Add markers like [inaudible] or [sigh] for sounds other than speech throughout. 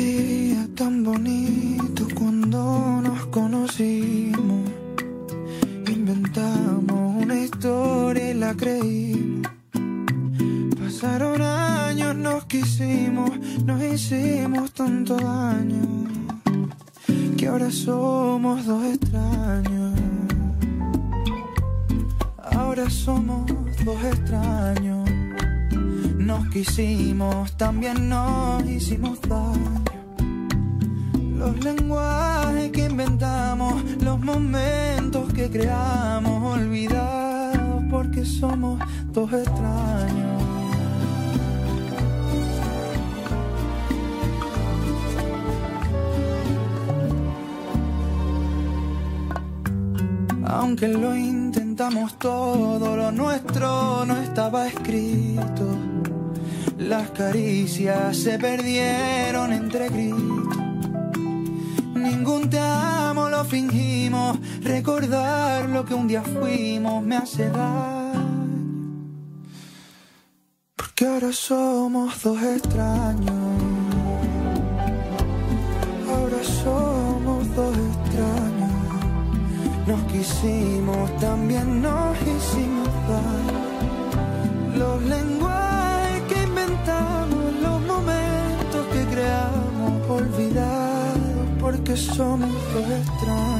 día tan bonito cuando nos conocimos. Inventamos una historia y la creímos. Pasaron años, nos quisimos, nos hicimos tanto daño. Que ahora somos dos extraños. Ahora somos dos extraños. Nos quisimos, también nos hicimos daño. Los lenguajes que inventamos, los momentos que creamos, olvidados porque somos dos extraños. Aunque lo intentamos todo, lo nuestro no estaba escrito. Las caricias se perdieron entre gritos. Fingimos. Recordar lo que un día fuimos me hace daño. Porque ahora somos dos extraños. Ahora somos dos extraños. Nos quisimos, también nos hicimos daño. Los lenguajes porque somos extraños.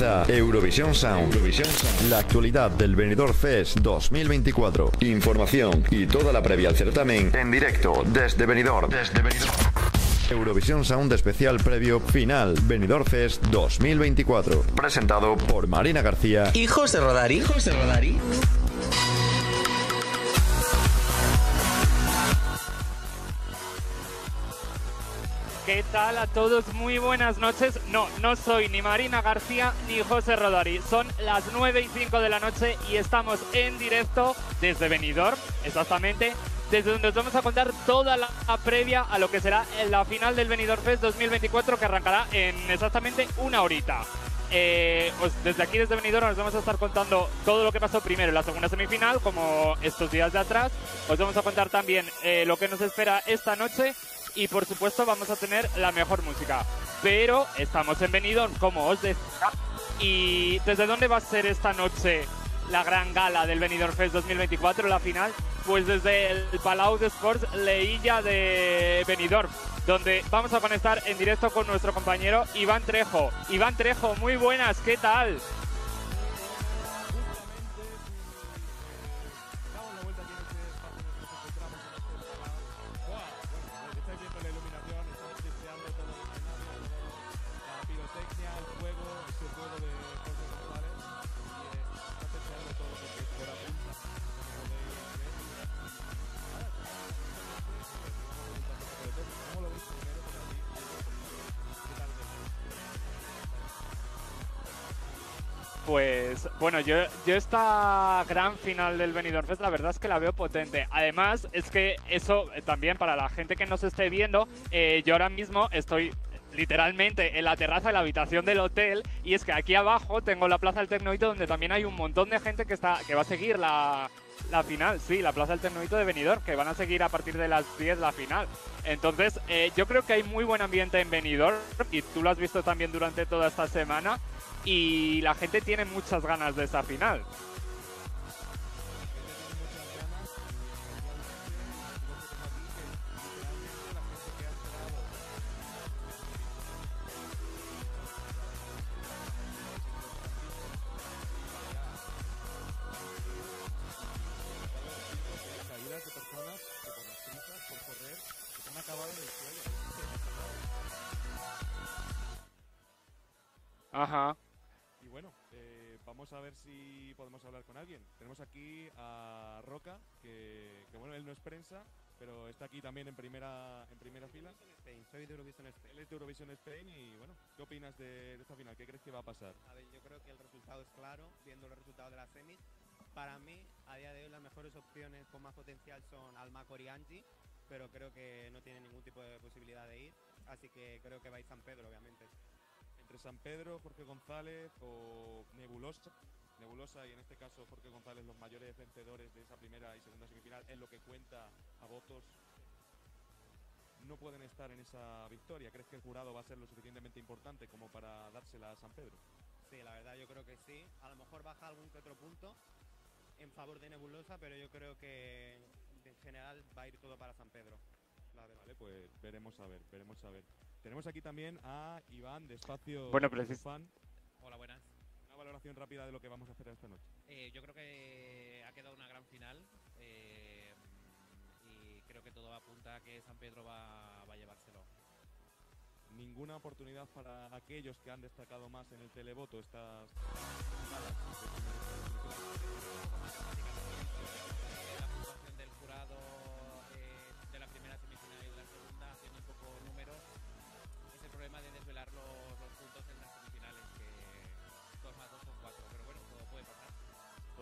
Comienza Eurovisión Sound. La actualidad del Benidorm Fest 2024. Información y toda la previa al certamen en directo desde Benidorm. Desde Benidorm. Eurovisión Sound especial previo final Benidorm Fest 2024. Presentado por Marina García Hijos de Rodari. Hijos de Rodari. Tal a todos? Muy buenas noches. No, no soy ni Marina García ni José Rodari. Son las 9 y 5 de la noche y estamos en directo desde Benidorm, exactamente, desde donde os vamos a contar toda la previa a lo que será la final del Benidorm Fest 2024 que arrancará en exactamente una horita. Eh, os- desde aquí, desde Benidorm, os vamos a estar contando todo lo que pasó primero en la segunda semifinal, como estos días de atrás. Os vamos a contar también eh, lo que nos espera esta noche y, por supuesto, vamos a tener la mejor música. Pero estamos en Benidorm, como os decía. ¿Y desde dónde va a ser esta noche la gran gala del Benidorm Fest 2024, la final? Pues desde el Palau de Sports Leilla de Benidorm, donde vamos a conectar en directo con nuestro compañero Iván Trejo. Iván Trejo, muy buenas, ¿qué tal? Pues bueno, yo, yo esta gran final del Benidorm Fest la verdad es que la veo potente. Además, es que eso eh, también para la gente que nos esté viendo, eh, yo ahora mismo estoy literalmente en la terraza de la habitación del hotel y es que aquí abajo tengo la Plaza del Tecnoito donde también hay un montón de gente que, está, que va a seguir la, la final, sí, la Plaza del Tecnoito de Benidorm, que van a seguir a partir de las 10 la final. Entonces, eh, yo creo que hay muy buen ambiente en Benidorm y tú lo has visto también durante toda esta semana y la gente tiene muchas ganas de esa final. Ajá. Vamos a ver si podemos hablar con alguien. Tenemos aquí a Roca, que, que, bueno, él no es prensa, pero está aquí también en primera en primera fila. Spain, soy de Eurovision Spain. Él es de Eurovision Spain y bueno, ¿qué opinas de, de esta final? ¿Qué crees que va a pasar? A ver, yo creo que el resultado es claro, viendo los resultados de las semis. Para mí, a día de hoy, las mejores opciones con más potencial son Almacor y Angie, pero creo que no tienen ningún tipo de posibilidad de ir, así que creo que va a ir San Pedro, obviamente. Entre San Pedro, Jorge González o Nebulosa. Nebulosa y en este caso Jorge González los mayores vencedores de esa primera y segunda semifinal en lo que cuenta a votos no pueden estar en esa victoria. ¿Crees que el jurado va a ser lo suficientemente importante como para dársela a San Pedro? Sí, la verdad yo creo que sí. A lo mejor baja algún que otro punto en favor de Nebulosa, pero yo creo que en general va a ir todo para San Pedro. La. Vale, pues veremos a ver, veremos a ver. Tenemos aquí también a Iván de Espacio Bueno, precis- Fan. Hola, buenas. Una valoración rápida de lo que vamos a hacer esta noche. Eh, yo creo que ha quedado una gran final eh, y creo que todo apunta a que San Pedro va, va a llevárselo. Ninguna oportunidad para aquellos que han destacado más en el televoto estas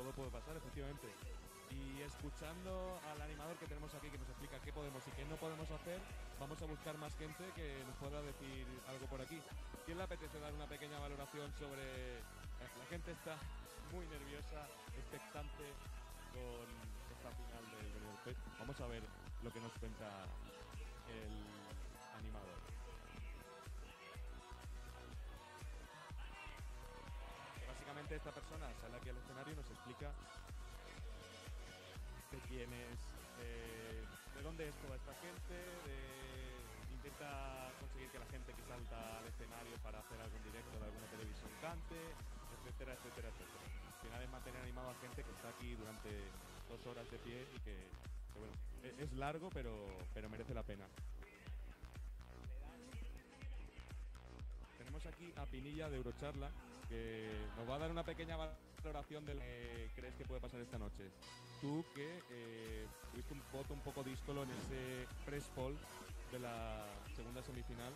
Todo puede pasar, efectivamente. Y escuchando al animador que tenemos aquí que nos explica qué podemos y qué no podemos hacer, vamos a buscar más gente que nos pueda decir algo por aquí. ¿Quién le apetece dar una pequeña valoración sobre... La gente está muy nerviosa, expectante con esta final del. Vamos a ver lo que nos cuenta el Esta persona sale aquí al escenario y nos explica de quién es, eh, de dónde es toda esta gente, intenta conseguir que la gente que salta al escenario para hacer algún directo de alguna televisión cante, etcétera, etcétera, etcétera. Al final es mantener animado a gente que está aquí durante dos horas de pie y que, bueno, e- es largo pero, pero merece la pena. Tenemos aquí a Pinilla de Eurocharla, que nos va a dar una pequeña valoración de lo que crees que puede pasar esta noche. Tú que eh, tuviste un voto un poco díscolo en ese press poll de la segunda semifinal,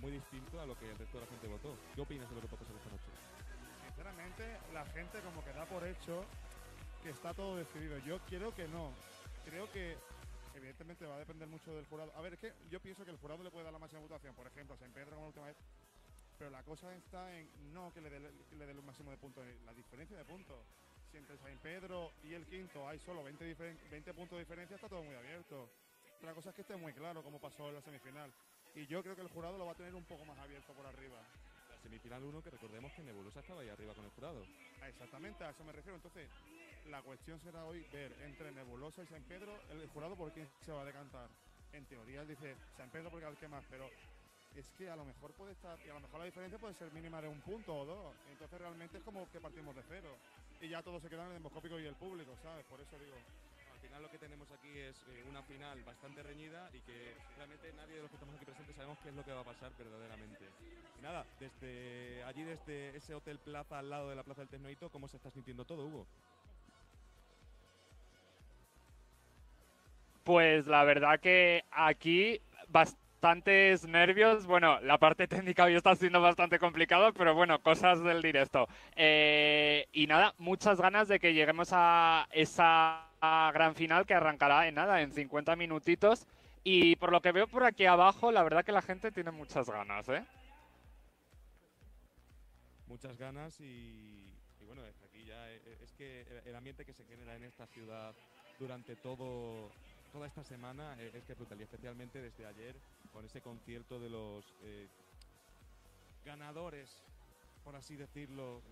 muy distinto a lo que el resto de la gente votó. ¿Qué opinas de lo que puede pasar esta noche? Sinceramente, la gente como que da por hecho que está todo decidido. Yo quiero que no. Creo que evidentemente va a depender mucho del jurado. A ver, es que yo pienso que el jurado le puede dar la máxima votación, por ejemplo, a San Pedro como la última vez. Pero la cosa está en no que le dé el máximo de puntos, la diferencia de puntos. Si entre San Pedro y el quinto hay solo 20, diferen- 20 puntos de diferencia, está todo muy abierto. La cosa es que esté muy claro cómo pasó en la semifinal. Y yo creo que el jurado lo va a tener un poco más abierto por arriba. La semifinal 1, que recordemos que Nebulosa estaba ahí arriba con el jurado. Ah, Exactamente, a eso me refiero. Entonces, la cuestión será hoy ver entre Nebulosa y San Pedro el jurado por quién se va a decantar. En teoría él dice San Pedro porque al que más, pero es que a lo mejor puede estar, y a lo mejor la diferencia puede ser mínima de un punto o dos. Entonces realmente es como que partimos de cero. Y ya todo se queda en el demoscópico y el público, ¿sabes? Por eso digo. Al final lo que tenemos aquí es eh, una final bastante reñida y que realmente nadie de los que estamos aquí presentes sabemos qué es lo que va a pasar verdaderamente. Y nada, desde allí, desde ese Hotel Plaza al lado de la Plaza del Tecnoito, ¿cómo se está sintiendo todo, Hugo? Pues la verdad que aquí bastantes nervios. Bueno, la parte técnica hoy está siendo bastante complicado, pero bueno, cosas del directo. Eh, y nada, muchas ganas de que lleguemos a esa gran final que arrancará en nada, en 50 minutitos. Y por lo que veo por aquí abajo, la verdad que la gente tiene muchas ganas, ¿eh? Muchas ganas y, y bueno, es aquí ya eh, es que el ambiente que se genera en esta ciudad durante todo toda esta semana eh, es que es brutal y especialmente desde ayer con ese concierto de los eh, ganadores, por así decirlo,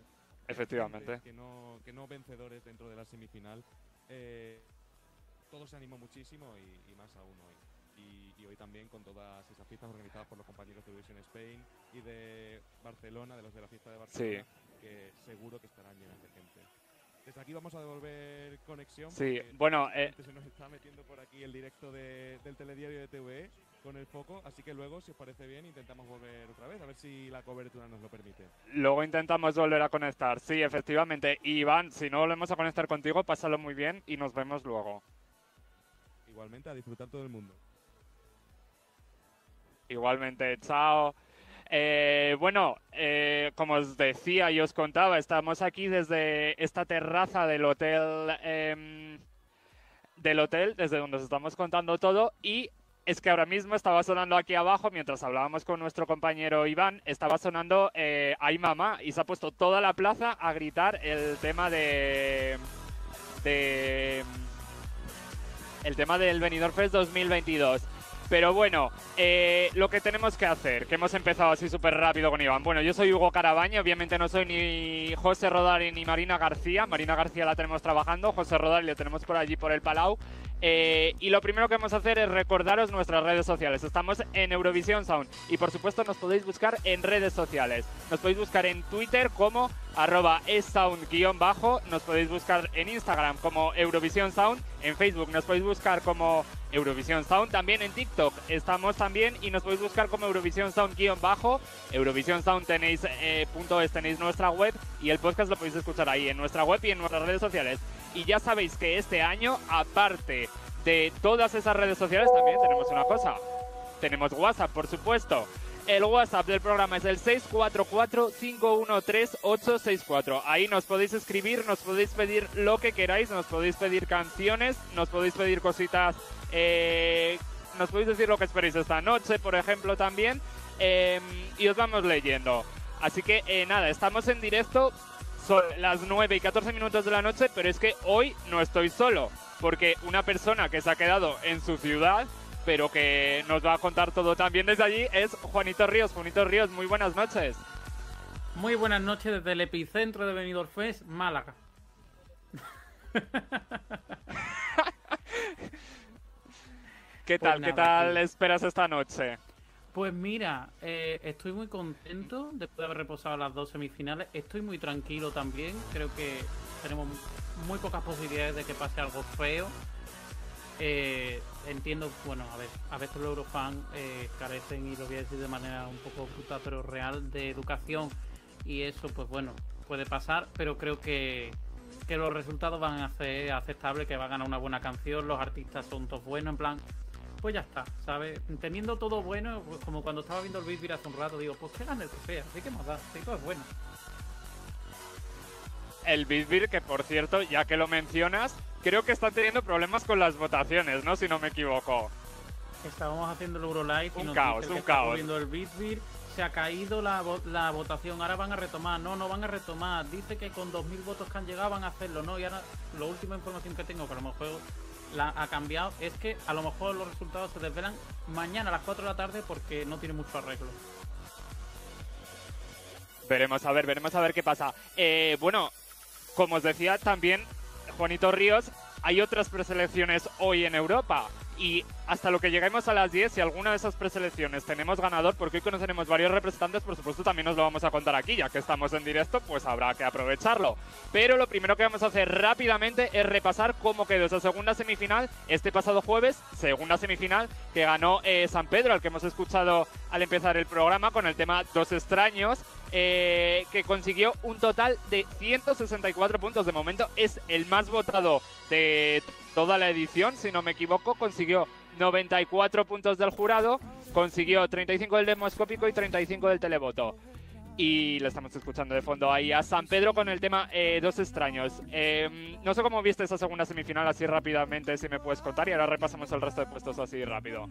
Efectivamente. que no, que no vencedores dentro de la semifinal. Eh, todo se animó muchísimo y, y más aún hoy. Y, y hoy también con todas esas fiestas organizadas por los compañeros de Eurovision Spain y de Barcelona, de los de la fiesta de Barcelona, que seguro que estarán llenas de gente. Desde aquí vamos a devolver conexión. Sí, bueno, eh, se nos está metiendo por aquí el directo de- del telediario de TVE con el foco, así que luego, si os parece bien, intentamos volver otra vez, a ver si la cobertura nos lo permite. luego intentamos volver a conectar. Sí, efectivamente. Iván, si no volvemos a conectar contigo, pásalo muy bien y nos vemos luego. Igualmente, a disfrutar todo el mundo. Igualmente, chao. Eh, bueno, eh, como os decía y os contaba, estamos aquí desde esta terraza del hotel, em, del hotel, desde donde os estamos contando todo y es que ahora mismo estaba sonando aquí abajo, mientras hablábamos con nuestro compañero Iván, estaba sonando eh, Ay Mamá y se ha puesto toda la plaza a gritar el tema de... de el tema del Benidorm Fest 2022. Pero bueno, eh, lo que tenemos que hacer, que hemos empezado así súper rápido con Iván. Bueno, yo soy Hugo Carabaña, obviamente no soy ni José Rodari ni Marina García. Marina García la tenemos trabajando, José Rodari lo tenemos por allí por el Palau. Eh, y lo primero que vamos a hacer es recordaros nuestras redes sociales. Estamos en Eurovisión Sound y por supuesto nos podéis buscar en redes sociales. Nos podéis buscar en Twitter como arroba esound-bajo, nos podéis buscar en Instagram como Eurovisión Sound, en Facebook nos podéis buscar como Eurovisión Sound, también en TikTok estamos también y nos podéis buscar como Eurovisión Sound-bajo. Eurovisión Sound tenéis, eh, punto es, tenéis nuestra web y el podcast lo podéis escuchar ahí en nuestra web y en nuestras redes sociales. Y ya sabéis que este año, aparte de todas esas redes sociales, también tenemos una cosa. Tenemos WhatsApp, por supuesto. El WhatsApp del programa es el 644-513-864. Ahí nos podéis escribir, nos podéis pedir lo que queráis, nos podéis pedir canciones, nos podéis pedir cositas, eh, nos podéis decir lo que esperéis esta noche, por ejemplo, también. eh, y os vamos leyendo. Así que eh, nada, estamos en directo. Son las 9 y 14 minutos de la noche, pero es que hoy no estoy solo, porque una persona que se ha quedado en su ciudad, pero que nos va a contar todo también desde allí, es Juanito Ríos. Juanito Ríos, muy buenas noches. Muy buenas noches desde el epicentro de Benidorm Fest, Málaga. [laughs] ¿Qué Pues tal? ¿Qué nada, tal esperas esta noche? Pues mira, eh, estoy muy contento después de haber reposado las dos semifinales. Estoy muy tranquilo también. Creo que tenemos muy pocas posibilidades de que pase algo feo. Eh, entiendo, bueno, a ver, a veces los Eurofans eh, carecen, y lo voy a decir de manera un poco bruta, pero real, de educación. Y eso, pues bueno, puede pasar, pero creo que, que los resultados van a ser aceptables, que va a ganar una buena canción, los artistas son todos buenos, en plan, pues ya está, ¿sabes? Teniendo todo bueno, pues como cuando estaba viendo el Beat hace un rato, digo, pues que gane el que sea, así que más da, sí, todo es bueno. El Bitbir, que por cierto, ya que lo mencionas, creo que están teniendo problemas con las votaciones, ¿no? Si no me equivoco. Estábamos haciendo el Eurolife y Un nos caos, un está caos. el Bitbir, se ha caído la, vo- la votación, ahora van a retomar, no, no van a retomar, dice que con 2.000 votos que han llegado van a hacerlo, no, y ahora la última información que tengo, que a lo mejor la ha cambiado, es que a lo mejor los resultados se desvelan mañana a las 4 de la tarde porque no tiene mucho arreglo. Veremos a ver, veremos a ver qué pasa. Eh, bueno, como os decía también, Juanito Ríos, hay otras preselecciones hoy en Europa. Y hasta lo que lleguemos a las 10, si alguna de esas preselecciones tenemos ganador, porque hoy conoceremos varios representantes, por supuesto también nos lo vamos a contar aquí, ya que estamos en directo, pues habrá que aprovecharlo. Pero lo primero que vamos a hacer rápidamente es repasar cómo quedó esa segunda semifinal este pasado jueves, segunda semifinal que ganó eh, San Pedro, al que hemos escuchado al empezar el programa con el tema Dos extraños, eh, que consiguió un total de 164 puntos. De momento es el más votado de toda la edición, si no me equivoco. Consiguió 94 puntos del jurado, consiguió 35 del demoscópico y 35 del televoto. Y le estamos escuchando de fondo ahí a San Pedro con el tema eh, Dos extraños. Eh, no sé cómo viste esa segunda semifinal así rápidamente, si me puedes contar, y ahora repasamos el resto de puestos así rápido.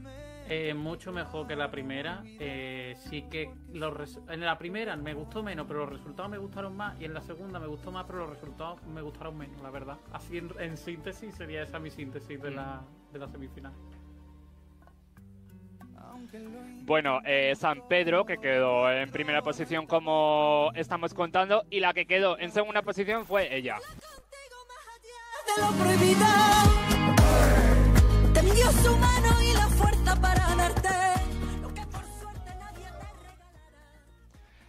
Eh, mucho mejor que la primera. Eh, sí que los en la primera me gustó menos, pero los resultados me gustaron más. Y en la segunda me gustó más, pero los resultados me gustaron menos, la verdad. Así en, en síntesis sería esa mi síntesis de la, de la semifinal. Bueno, eh, San Pedro, que quedó en primera posición como estamos contando, y la que quedó en segunda posición fue ella.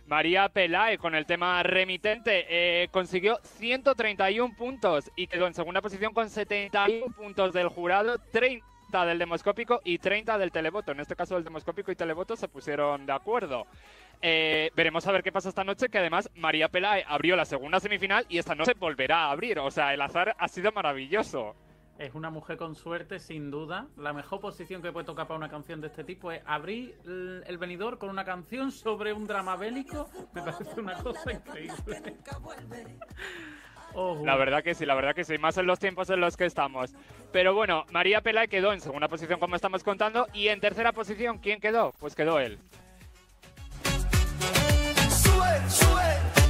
María Pelae con el tema remitente eh, consiguió 131 puntos y quedó en segunda posición con 71 puntos del jurado, 30 del demoscópico y 30 del televoto. En este caso el demoscópico y televoto se pusieron de acuerdo. Eh, veremos a ver qué pasa esta noche, que además María Pelae abrió la segunda semifinal y esta noche volverá a abrir. O sea, el azar ha sido maravilloso. Es una mujer con suerte, sin duda. La mejor posición que puede tocar para una canción de este tipo es abrir el, el venidor con una canción sobre un drama bélico. Me parece una cosa increíble. Ojo. La verdad que sí, la verdad que sí, más en los tiempos en los que estamos. Pero bueno, María Pelae quedó en segunda posición, como estamos contando, y en tercera posición, ¿quién quedó? Pues quedó él. Sube, sube.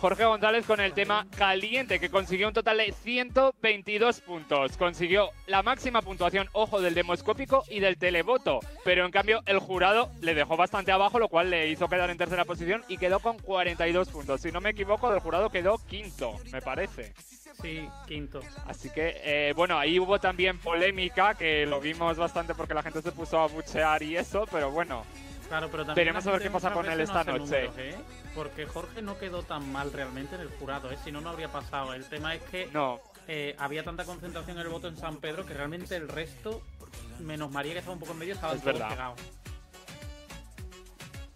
Jorge González con el tema Caliente, que consiguió un total de 122 puntos. Consiguió la máxima puntuación, ojo, del demoscópico y del televoto. Pero en cambio, el jurado le dejó bastante abajo, lo cual le hizo quedar en tercera posición y quedó con 42 puntos. Si no me equivoco, del jurado quedó quinto, me parece. Sí, quinto. Así que, eh, bueno, ahí hubo también polémica, que lo vimos bastante porque la gente se puso a buchear y eso, pero bueno. Claro, pero también Veremos a ver qué pasa con él no esta noche. números, ¿eh? Porque Jorge no quedó tan mal realmente en el jurado, ¿eh? si no, no habría pasado. El tema es que No, eh, había tanta concentración en el voto en San Pedro que realmente el resto, menos María que estaba un poco en medio, estaban Es todos verdad. pegados.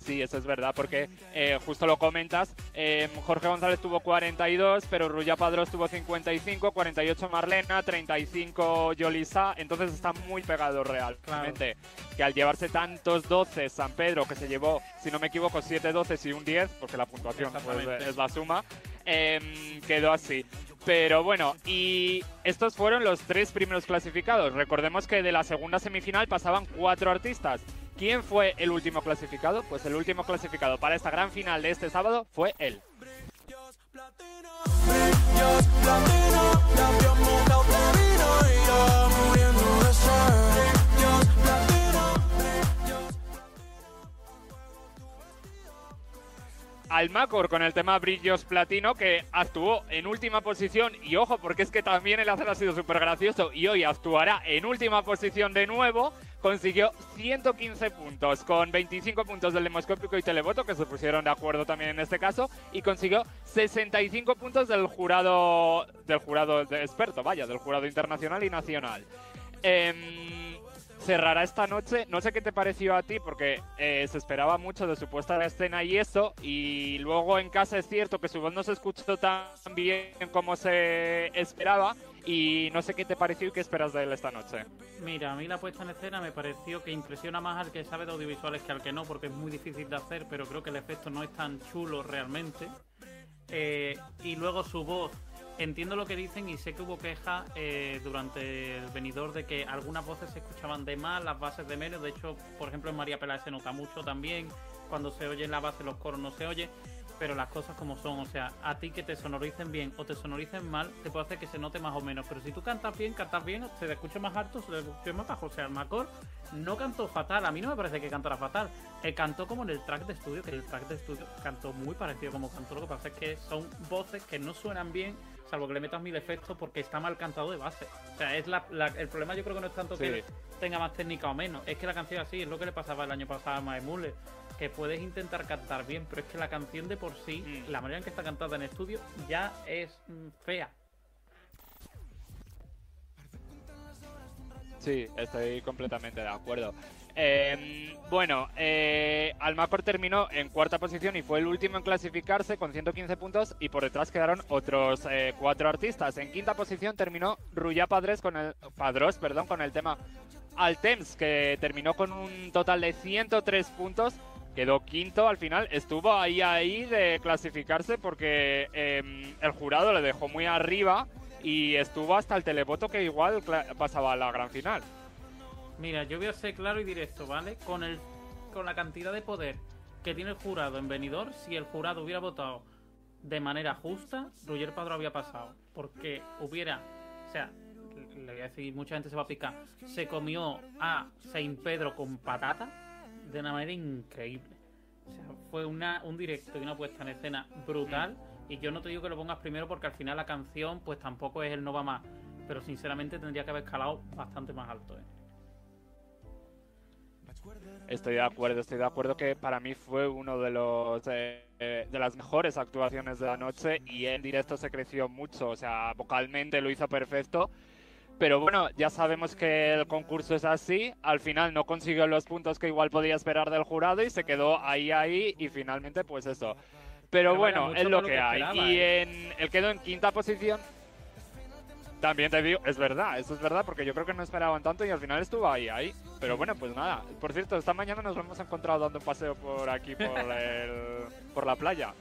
Sí, eso es verdad, porque eh, justo lo comentas. eh, Jorge González tuvo 42, pero Ruya Padrós tuvo 55, 48 Marlena, 35 Yolisa. Entonces está muy pegado realmente. Que al llevarse tantos 12 San Pedro, que se llevó, si no me equivoco, 7 12 y un 10, porque la puntuación pues, es la suma, em, quedó así. Pero bueno, y estos fueron los tres primeros clasificados. Recordemos que de la segunda semifinal pasaban cuatro artistas. ¿Quién fue el último clasificado? Pues el último clasificado para esta gran final de este sábado fue él. Almacor con el tema Brillos Platino que actuó en última posición. Y ojo porque es que también el hacer ha sido súper gracioso y hoy actuará en última posición de nuevo. Consiguió 115 puntos con 25 puntos del demoscópico y televoto que se pusieron de acuerdo también en este caso y consiguió 65 puntos del jurado del jurado de experto vaya del jurado internacional y nacional. Em, cerrará esta noche. No sé qué te pareció a ti, porque eh, se esperaba mucho de su puesta en escena y eso. Y luego en casa es cierto que su voz no se escuchó tan bien como se esperaba. Y no sé qué te pareció y qué esperas de él esta noche. Mira, a mí la puesta en escena me pareció que impresiona más al que sabe de audiovisuales que al que no, porque es muy difícil de hacer, pero creo que el efecto no es tan chulo realmente. Eh, y luego su voz, entiendo lo que dicen y sé que hubo quejas eh, durante el venidor de que algunas voces se escuchaban de más, las bases de menos. De hecho, por ejemplo, en María Peláez se nota mucho también. Cuando se oye en la base los coros no se oye. Pero las cosas como son, o sea, a ti que te sonoricen bien o te sonoricen mal, te puede hacer que se note más o menos. Pero si tú cantas bien, cantas bien, se te escucha más alto, se te escucha más bajo. O sea, el Macor no cantó fatal. A mí no me parece que cantara fatal. Él cantó como en el track de estudio, que el track de estudio cantó muy parecido como cantó. Lo que pasa es que son voces que no suenan bien, salvo que le metas mil efectos porque está mal cantado de base. O sea, es la, la- el problema yo creo que no es tanto que tenga más técnica o menos. Es que la canción así, es lo que le pasaba el año pasado a Mae Muller. Que puedes intentar cantar bien, pero es que la canción de por sí, Mm. la manera en que está cantada en estudio, ya es mm, fea. Sí, estoy completamente de acuerdo. Eh, bueno, eh, Almacor terminó en cuarta posición y fue el último en clasificarse con 115 puntos y por detrás quedaron otros eh, cuatro artistas. En quinta posición terminó Ruya Padres con el Padros, perdón, con el tema Altems, que terminó con un total de 103 puntos. Quedó quinto al final, estuvo ahí ahí de clasificarse porque eh, el jurado le dejó muy arriba y estuvo hasta el televoto que igual pasaba a la gran final. Mira, yo voy a ser claro y directo, ¿vale? Con el con la cantidad de poder que tiene el jurado en venidor, si el jurado hubiera votado de manera justa, Roger Padro había pasado. Porque hubiera, o sea, le voy a decir, mucha gente se va a picar, se comió a Saint Pedro con patata de una manera increíble. O sea, fue una, un directo y una puesta en escena brutal. Y yo no te digo que lo pongas primero porque al final la canción, pues tampoco es el no va más. pero sinceramente tendría que haber escalado bastante más alto. ¿eh? Estoy de acuerdo, estoy de acuerdo que para mí fue uno de los eh, eh, de las mejores actuaciones de la noche y en directo se creció mucho, o sea, vocalmente lo hizo perfecto. Pero bueno, ya sabemos que el concurso es así. Al final no consiguió los puntos que igual podía esperar del jurado y se quedó ahí, ahí y finalmente pues eso. Pero, bueno, es lo que que hay. Y en, él quedó en quinta posición. También te digo, es verdad, eso es verdad, porque yo creo que no esperaban tanto y al final estuvo ahí, ahí. Pero bueno, pues nada. Por cierto, esta mañana nos lo hemos encontrado dando un paseo por aquí, por, [laughs] el- por la playa.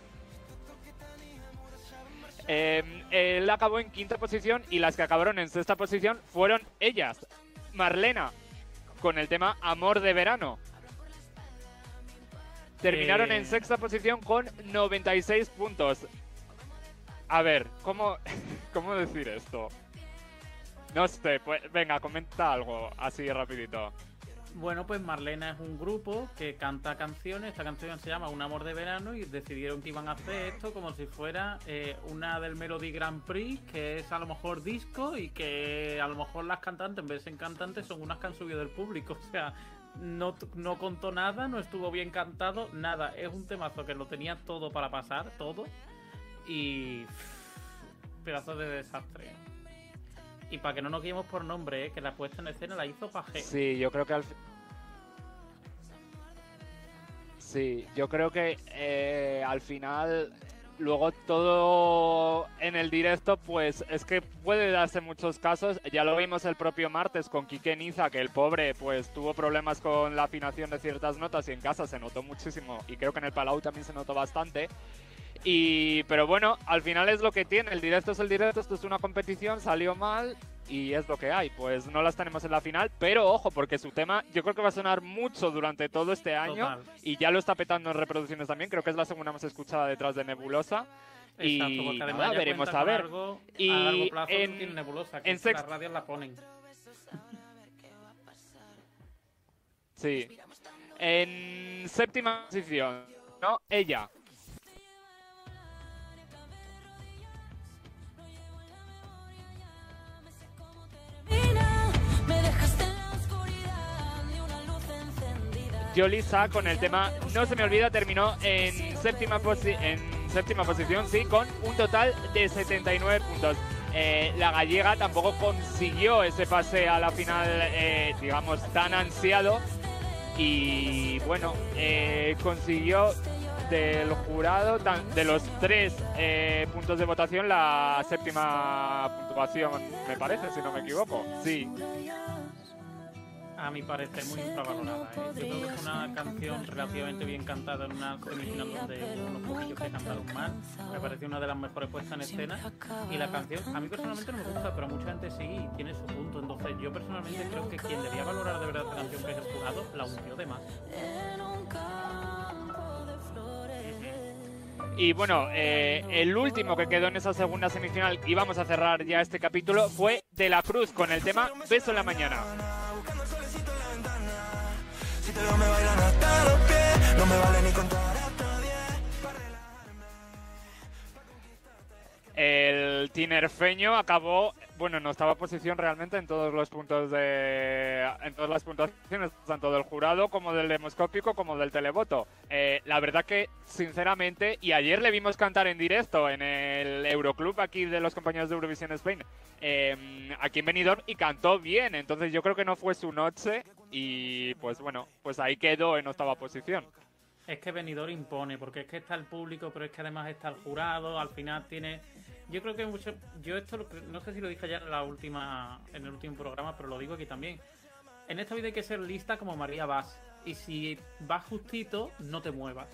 Eh, él acabó en quinta posición y las que acabaron en sexta posición fueron ellas. Marlena, con el tema Amor de Verano. Terminaron Eh. en sexta posición con 96 puntos. A ver, ¿cómo, [laughs] ¿cómo decir esto? No sé, pues venga, comenta algo así rapidito. Bueno, pues Marlena es un grupo que canta canciones. Esta canción se llama Un amor de verano y decidieron que iban a hacer esto como si fuera eh, una del Melody Grand Prix, que es a lo mejor disco y que a lo mejor las cantantes, en vez de ser cantantes, son unas que han subido del público. [laughs] O sea, no, no contó nada, no estuvo bien cantado, nada. Es un temazo que lo tenía todo para pasar, todo. Y. pedazo de desastre. Y para que no nos guiemos por nombre, eh, que la puesta en escena la hizo Pajé. Sí, yo creo que al Sí, yo creo que eh, al final luego todo en el directo pues es que puede darse muchos casos, ya lo vimos el propio martes con Quique Niza que el pobre pues tuvo problemas con la afinación de ciertas notas y en casa se notó muchísimo y creo que en el Palau también se notó bastante. Y, pero bueno, al final es lo que tiene. El directo es el directo, esto es una competición, salió mal y es lo que hay. Pues no las tenemos en la final, pero ojo, porque su tema yo creo que va a sonar mucho durante todo este año Total. y ya lo está petando en reproducciones también. Creo que es la segunda más escuchada detrás de Nebulosa. Exacto, y nada, ya veremos a ver. y a largo plazo en, tiene nebulosa, que en sex- las radios la ponen. Sí. En séptima posición, ¿no? Ella. Yolisa con el tema No se me olvida terminó en séptima, posi- en séptima posición, sí, con un total de 79 puntos. Eh, la gallega tampoco consiguió ese pase a la final, eh, digamos, tan ansiado. Y bueno, eh, consiguió del jurado, de los tres eh, puntos de votación, la séptima puntuación, me parece, si no me equivoco. Sí. A mi parecer muy infravalorada. ¿eh? Yo creo que es una canción relativamente bien cantada en una semifinal donde unos poquillos que cantaron mal. Me pareció una de las mejores puestas en escena. Y la canción, a mí personalmente no me gusta, pero mucha gente sí y tiene su punto. Entonces yo personalmente creo que quien debía valorar de verdad esta canción, que es el jurado, la hundió de más. Y bueno, eh, el último que quedó en esa segunda semifinal, y vamos a cerrar ya este capítulo, fue De la Cruz con el tema Beso en la Mañana. Veo me bailan hasta los pies, no me vale ni contar El tinerfeño acabó, bueno, no estaba posición realmente en todos los puntos de. en todas las puntuaciones, tanto del jurado como del demoscópico como del televoto. Eh, la verdad que, sinceramente, y ayer le vimos cantar en directo en el Euroclub aquí de los compañeros de Eurovisión Spain, eh, aquí en Benidorm, y cantó bien. Entonces yo creo que no fue su noche, y pues bueno, pues ahí quedó en octava posición. Es que Benidorm impone, porque es que está el público, pero es que además está el jurado, al final tiene... Yo creo que mucho... Yo esto, lo no sé si lo dije ya en, la última, en el último programa, pero lo digo aquí también. En esta vida hay que ser lista como María Vaz. Y si vas justito, no te muevas.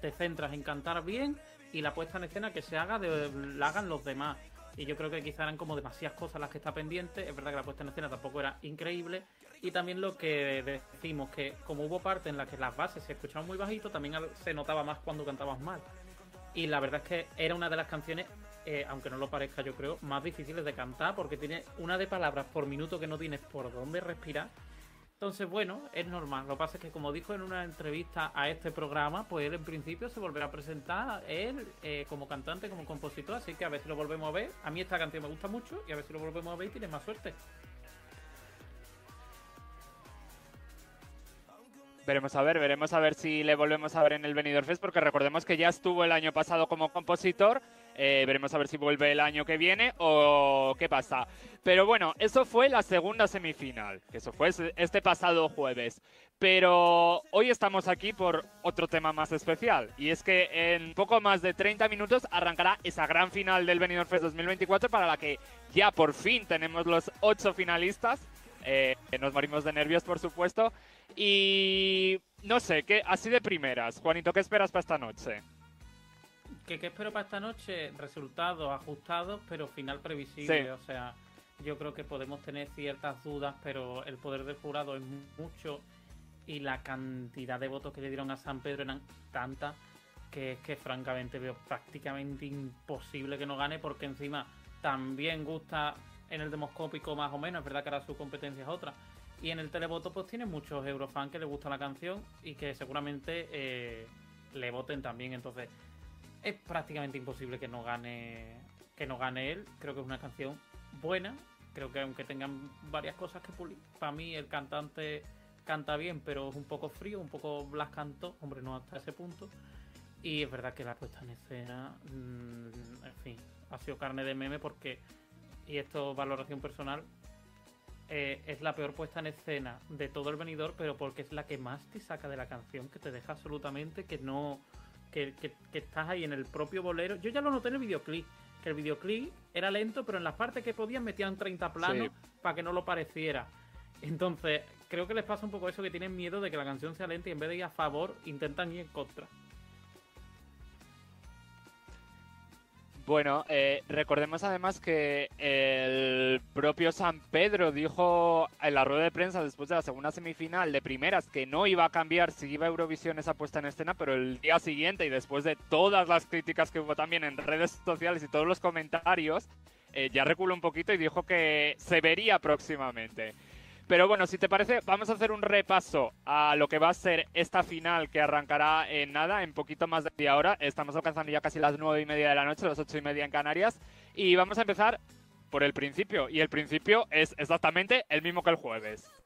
Te centras en cantar bien y la puesta en escena que se haga, de, la hagan los demás. Y yo creo que quizá eran como demasiadas cosas las que está pendiente. Es verdad que la puesta en escena tampoco era increíble. Y también lo que decimos, que como hubo parte en la que las bases se escuchaban muy bajito, también se notaba más cuando cantabas mal. Y la verdad es que era una de las canciones, eh, aunque no lo parezca yo creo, más difíciles de cantar porque tiene una de palabras por minuto que no tienes por dónde respirar. Entonces, bueno, es normal. Lo que pasa es que, como dijo en una entrevista a este programa, pues él en principio se volverá a presentar él eh, como cantante, como compositor. Así que a ver si lo volvemos a ver. A mí esta canción me gusta mucho y a ver si lo volvemos a ver y tiene más suerte. Veremos a ver, veremos a ver si le volvemos a ver en el Benidorm Fest, porque recordemos que ya estuvo el año pasado como compositor. eh, veremos a ver si vuelve el año que viene o qué pasa. Pero bueno, eso fue la segunda semifinal, que eso fue ese- este pasado jueves. Pero hoy estamos aquí por otro tema más especial, y es que en poco más de 30 minutos arrancará esa gran final del Benidorm Fest 2024 para la que ya por fin tenemos los ocho finalistas. Eh, nos morimos de nervios, por supuesto. Y no sé, ¿qué, así de primeras, Juanito, ¿qué esperas para esta noche? ¿Qué, qué espero para esta noche? Resultados ajustados, pero final previsible. Sí. O sea, yo creo que podemos tener ciertas dudas, pero el poder del jurado es mucho y la cantidad de votos que le dieron a San Pedro eran tantas que es que francamente veo prácticamente imposible que no gane porque encima también gusta en el demoscópico más o menos, es verdad que ahora su competencia es otra. Y en el televoto pues tiene muchos eurofans que les gusta la canción y que seguramente eh, le voten también. Entonces es prácticamente imposible que no gane que no gane él. Creo que es una canción buena. Creo que aunque tengan varias cosas que pulir, para mí el cantante canta bien, pero es un poco frío, un poco Blas cantó, hombre, no hasta ese punto. Y es verdad que la puesta en escena, mm, en fin, ha sido carne de meme porque, y esto valoración personal, eh, es la peor puesta en escena de todo el venidor, pero porque es la que más te saca de la canción, que te deja absolutamente que no. Que, que- que estás ahí en el propio bolero. Yo ya lo noté en el videoclip, que el videoclip era lento, pero en las partes que podían metían 30 planos Sí. para que no lo pareciera. Entonces, creo que les pasa un poco eso, que tienen miedo de que la canción sea lenta y en vez de ir a favor, intentan ir en contra. Bueno, eh, recordemos además que el propio San Pedro dijo en la rueda de prensa después de la segunda semifinal de primeras que no iba a cambiar si iba a Eurovisión esa puesta en escena, pero el día siguiente y después de todas las críticas que hubo también en redes sociales y todos los comentarios, eh, ya reculó un poquito y dijo que se vería próximamente. Pero bueno, si te parece, vamos a hacer un repaso a lo que va a ser esta final que arrancará en nada, en poquito más de media hora. Estamos alcanzando ya casi las nueve y media de la noche, las ocho y media en Canarias. Y vamos a empezar por el principio. Y el principio es exactamente el mismo que el jueves.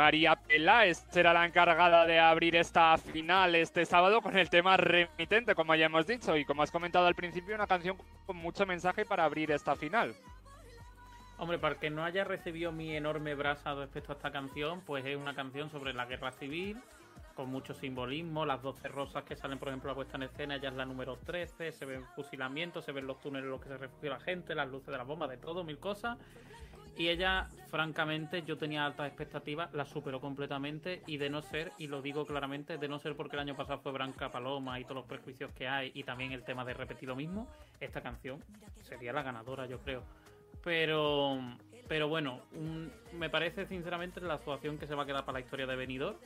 María Peláez será la encargada de abrir esta final este sábado con el tema remitente, como ya hemos dicho. Y como has comentado al principio, una canción con mucho mensaje para abrir esta final. Hombre, para que no haya recibido mi enorme brasa respecto a esta canción, pues es una canción sobre la guerra civil, con mucho simbolismo, las 12 rosas que salen, por ejemplo, la puesta en escena, ya es la número 13, se ven fusilamientos, se ven los túneles en los que se refugia la gente, las luces de las bombas, de todo, mil cosas. Y ella, francamente, yo tenía altas expectativas, la superó completamente y de no ser, y lo digo claramente, de no ser porque el año pasado fue Branca Paloma y todos los prejuicios que hay y también el tema de repetir lo mismo, esta canción sería la ganadora, yo creo. Pero, pero bueno, un- me parece sinceramente la actuación que se va a quedar para la historia de Benidorm.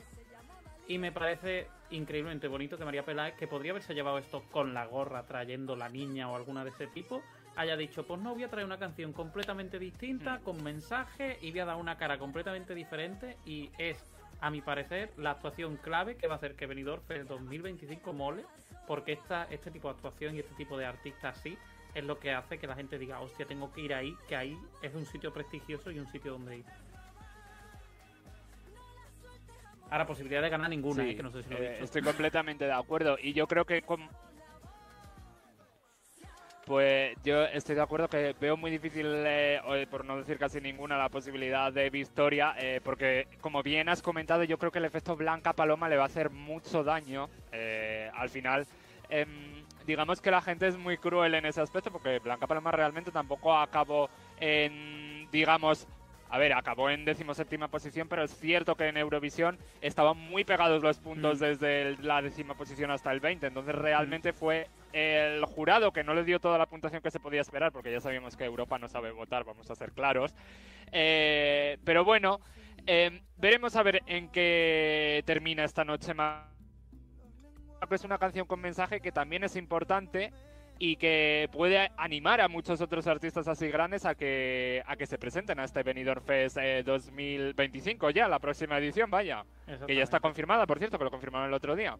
Y me parece increíblemente bonito que María Peláez, que podría haberse llevado esto con la gorra trayendo la niña o alguna de ese tipo, haya dicho, pues no, voy a traer una canción completamente distinta, con mensaje, y voy a dar una cara completamente diferente, y es, a mi parecer, la actuación clave que va a hacer que Benidorm Fest 2025 mole, porque esta, este tipo de actuación y este tipo de artista así es lo que hace que la gente diga, hostia, tengo que ir ahí, que ahí es un sitio prestigioso y un sitio donde ir. Ahora, posibilidad de ganar ninguna, Sí, eh, que no sé si lo he eh, dicho. estoy completamente de acuerdo. Y yo creo que con- Pues yo estoy de acuerdo que veo muy difícil, eh, por no decir casi ninguna, la posibilidad de victoria, eh, porque como bien has comentado, yo creo que el efecto Blanca Paloma le va a hacer mucho daño eh, al final. em, digamos que la gente es muy cruel en ese aspecto, porque Blanca Paloma realmente tampoco acabó en, digamos, a ver, acabó en decimoséptima posición, pero es cierto que en Eurovisión estaban muy pegados los puntos Mm. desde el- la décima posición hasta el 20. Entonces realmente fue el jurado que no le dio toda la puntuación que se podía esperar, porque ya sabíamos que Europa no sabe votar, vamos a ser claros. Eh, pero bueno, eh, veremos a ver en qué termina esta noche más. Es una canción con mensaje que también es importante y que puede animar a muchos otros artistas así grandes a que, a que se presenten a este Benidorm Fest eh, 2025 ya, la próxima edición, vaya. Que ya está confirmada, por cierto, que lo confirmaron el otro día.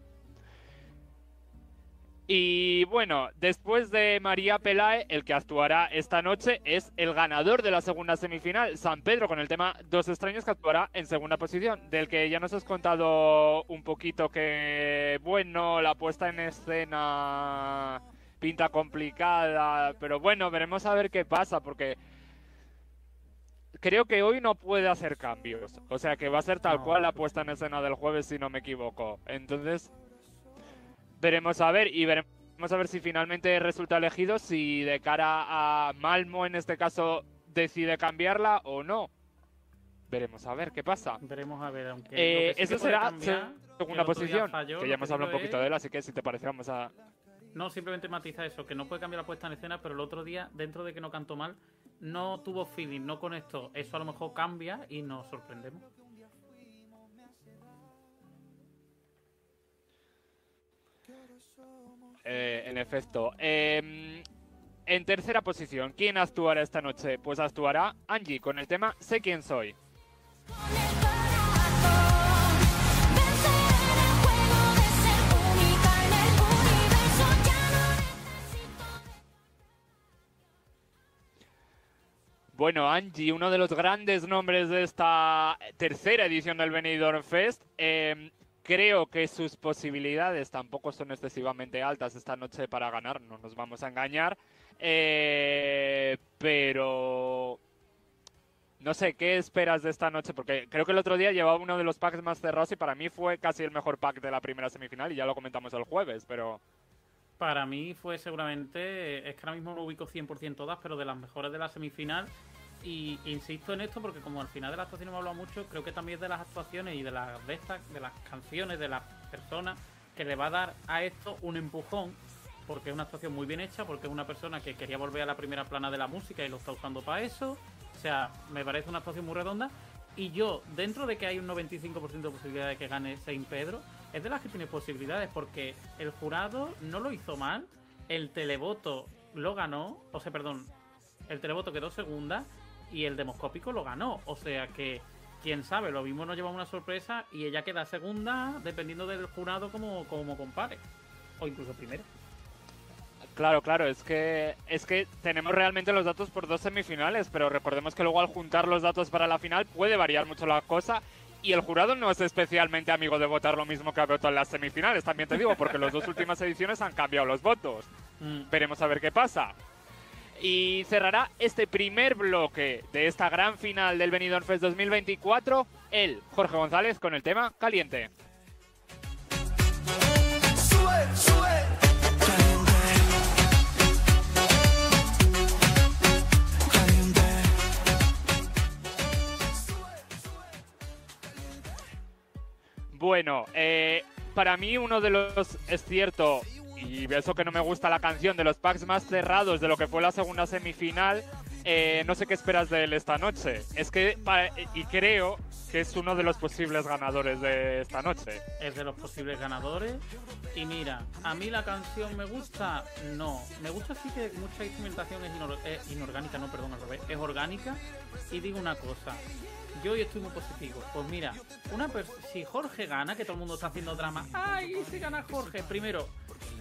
Y bueno, después de María Pelae, el que actuará esta noche es el ganador de la segunda semifinal, San Pedro, con el tema Dos extraños, que actuará en segunda posición, del que ya nos has contado un poquito que, bueno, la puesta en escena pinta complicada, pero bueno, veremos a ver qué pasa, porque creo que hoy no puede hacer cambios. O sea que va a ser tal No. cual la puesta en escena del jueves, si no me equivoco. Entonces, veremos a ver y veremos a ver si finalmente resulta elegido, si de cara a Malmo en este caso decide cambiarla o no. Veremos a ver qué pasa. Veremos a ver, aunque. Eh, sí eso será cambiar, segunda posición, falló, que ya hemos hablado un poquito es- de él, así que si te parece vamos a... No, simplemente matiza eso, que no puede cambiar la puesta en escena, pero el otro día, dentro de que no cantó mal, no tuvo feeling, no conectó. Eso a lo mejor cambia y nos sorprendemos. Eh, en efecto. Em, en tercera posición, ¿quién actuará esta noche? Pues actuará Angie con el tema Sé quién soy. Bueno, Angie, uno de los grandes nombres de esta tercera edición del Benidorm Fest. Em, creo que sus posibilidades tampoco son excesivamente altas esta noche para ganar, no nos vamos a engañar. Eh, pero no sé, ¿qué esperas de esta noche? Porque creo que el otro día llevaba uno de los packs más cerrados y para mí fue casi el mejor pack de la primera semifinal y ya lo comentamos el jueves, pero... Para mí fue seguramente, es que ahora mismo no ubico 100% todas, pero de las mejores de la semifinal. Y insisto en esto porque como al final de la actuación hemos hablado mucho, creo que también de las actuaciones y de las de estas, de las canciones, de las personas, que le va a dar a esto un empujón, porque es una actuación muy bien hecha, porque es una persona que quería volver a la primera plana de la música y lo está usando para eso. O sea, me parece una actuación muy redonda. Y yo, dentro de que hay un 95% de posibilidad de que gane Saint Pedro, es de las que tiene posibilidades, porque el jurado no lo hizo mal, el televoto lo ganó, o sea, perdón, el televoto quedó segunda y el demoscópico lo ganó. O sea que, quién sabe, lo mismo nos lleva una sorpresa y ella queda segunda dependiendo del jurado como, como compare. O incluso primero. Claro, claro, es que es que tenemos realmente los datos por dos semifinales, pero recordemos que luego al juntar los datos para la final puede variar mucho la cosa y el jurado no es especialmente amigo de votar lo mismo que ha votado en las semifinales, también te digo, porque las dos últimas [laughs] ediciones han cambiado los votos. Mm. Veremos a ver qué pasa. Y cerrará este primer bloque de esta gran final del Benidorm Fest 2024 el Jorge González con el tema Caliente. Bueno, eh, para mí uno de los, es cierto, y eso que no me gusta la canción, de los packs más cerrados de lo que fue la segunda semifinal, eh, no sé qué esperas de él esta noche. Es que, y creo que es uno de los posibles ganadores de esta noche. Es de los posibles ganadores. Y mira, a mí la canción me gusta, no. Me gusta sí que mucha instrumentación es inor- eh, inorgánica, no, perdón, al revés. Es orgánica. Y digo una cosa. Yo hoy estoy muy positivo. Pues mira, una si Jorge gana, que todo el mundo está haciendo drama, ¡ay, si gana Jorge! Primero,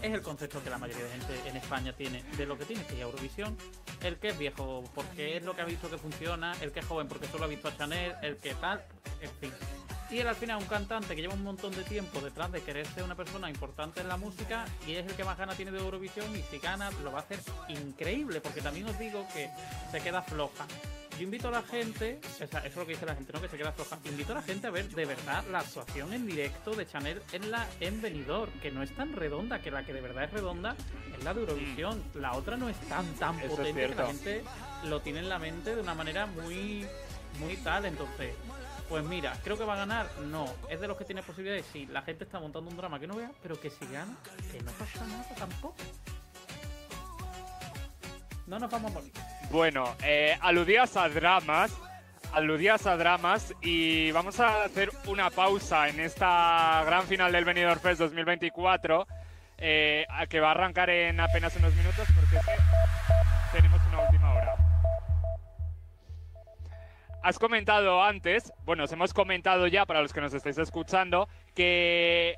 es el concepto que la mayoría de gente en España tiene de lo que tiene que ir a Eurovisión. El que es viejo porque es lo que ha visto que funciona, el que es joven porque solo ha visto a Chanel, el que tal, en fin. Y él al final un cantante que lleva un montón de tiempo detrás de querer ser una persona importante en la música y es el que más gana tiene de Eurovisión y si gana lo va a hacer increíble porque también os digo que se queda floja. Yo invito a la gente, o sea, eso es lo que dice la gente, ¿no? Que se queda floja. Invito a la gente a ver de verdad la actuación en directo de Chanel en la en Benidorm, que no es tan redonda, que la que de verdad es redonda es la de Eurovisión. La otra no es tan tan Eso es potente que la gente lo tiene en la mente de una manera muy muy tal, entonces pues mira, creo que va a ganar. No, es de los que tiene posibilidades. Sí, la gente está montando un drama que no vea, pero que si gana, que no pasa nada tampoco. No nos vamos a morir. Bueno, eh, aludías a dramas, aludías a dramas y vamos a hacer una pausa en esta gran final del Benidorm Fest 2024. eh, que va a arrancar en apenas unos minutos porque Has comentado antes, bueno, os hemos comentado ya para los que nos estáis escuchando, que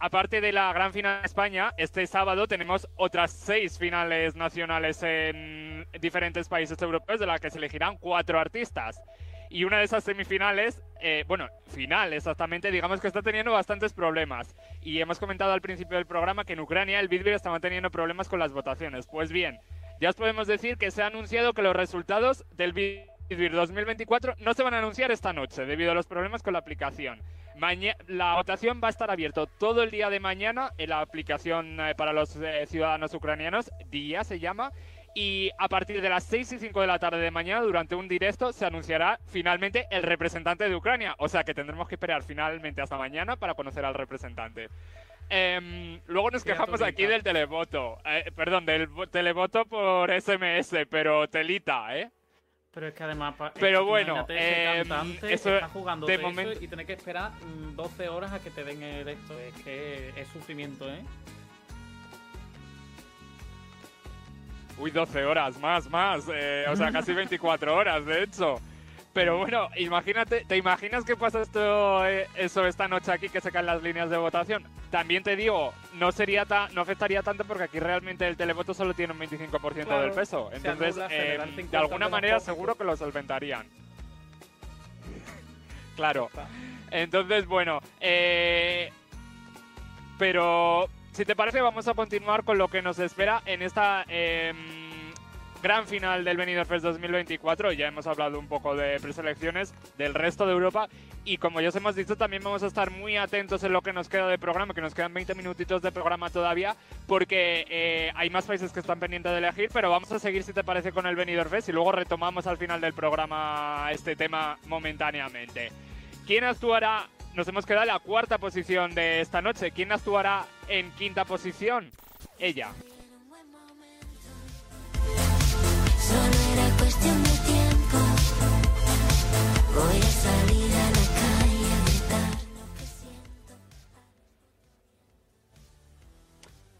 aparte de la gran final de España, este sábado tenemos otras seis finales nacionales en diferentes países europeos, de las que se elegirán cuatro artistas. Y una de esas semifinales, eh, bueno, final exactamente, digamos que está teniendo bastantes problemas. Y hemos comentado al principio del programa que en Ucrania el Bitbir estaba teniendo problemas con las votaciones. Pues bien, ya os podemos decir que se ha anunciado que los resultados del Bitbir 2024 no se van a anunciar esta noche debido a los problemas con la aplicación. Maña- la votación va a estar abierto todo el día de mañana en la aplicación eh, para los eh, ciudadanos ucranianos, Día se llama, y a partir de las 6 y 5 de la tarde de mañana, durante un directo, se anunciará finalmente el representante de Ucrania. O sea que tendremos que esperar finalmente hasta mañana para conocer al representante. Em, luego nos quejamos aquí del televoto. Eh, perdón, del vo- televoto por SMS, pero telita, ¿eh? Pero es que además. es Pero que bueno, cantante eso está jugando de eso momento- y tener que esperar mm, 12 horas a que te den el esto. Es que es sufrimiento, ¿eh? Uy, 12 horas, más, más. eh, o sea, casi 24 horas, de hecho. Pero bueno, imagínate, ¿te imaginas que pasa esto, eh, eso esta noche aquí que se caen las líneas de votación? También te digo, no sería ta- no afectaría tanto porque aquí realmente el televoto solo tiene un 25% Claro, del peso. Entonces, anula, eh, 50 de alguna manera seguro que lo solventarían. [laughs] Claro. Entonces, bueno, eh, pero si te parece vamos a continuar con lo que nos espera en esta em, gran final del Benidorm Fest 2024. Ya hemos hablado un poco de preselecciones del resto de Europa y como ya os hemos dicho también vamos a estar muy atentos en lo que nos queda de programa, que nos quedan 20 minutitos de programa todavía porque eh, hay más países que están pendientes de elegir, pero vamos a seguir si te parece con el Benidorm Fest y luego retomamos al final del programa este tema momentáneamente. ¿Quién actuará? Nos hemos quedado en la cuarta posición de esta noche. ¿Quién actuará en quinta posición? Ella.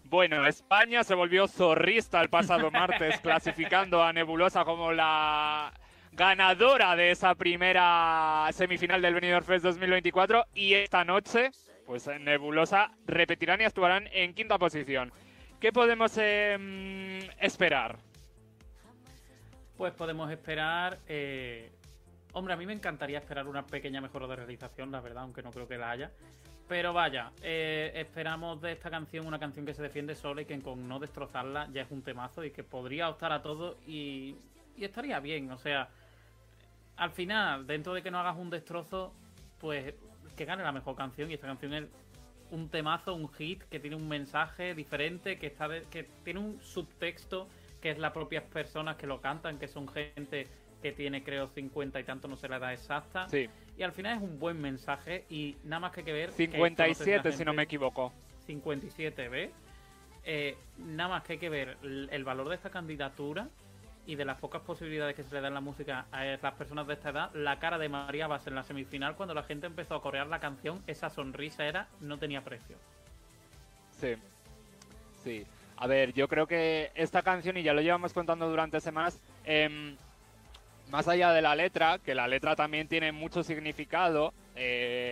Bueno, España se volvió zorrista el pasado martes, [laughs] clasificando a Nebulosa como la ganadora de esa primera semifinal del Benidorm Fest 2024 y esta noche, pues Nebulosa repetirán y actuarán en quinta posición. ¿Qué podemos em, esperar? Pues podemos esperar. eh, Hombre, a mí me encantaría esperar una pequeña mejora de realización, la verdad, aunque no creo que la haya. Pero vaya, eh, esperamos de esta canción una canción que se defiende sola y que con no destrozarla ya es un temazo y que podría optar a todo y, y estaría bien. O sea, al final, dentro de que no hagas un destrozo, pues que gane la mejor canción y esta canción es un temazo, un hit que tiene un mensaje diferente, que está de- que tiene un subtexto que es las propias personas que lo cantan, que son gente que tiene creo 50 y tanto, no sé la edad exacta. Sí. Y al final es un buen mensaje y nada más que hay que ver. que esto no sé si 57, no me equivoco. 57, ¿ves? Eh, nada más que hay que ver el, el valor de esta candidatura y de las pocas posibilidades que se le da en la música a las personas de esta edad. La cara de María Bas en la semifinal, cuando la gente empezó a corear la canción, esa sonrisa era, no tenía precio. Sí. Sí. A ver, yo creo que esta canción, y ya lo llevamos contando durante semanas, em, más allá de la letra, que la letra también tiene mucho significado, eh,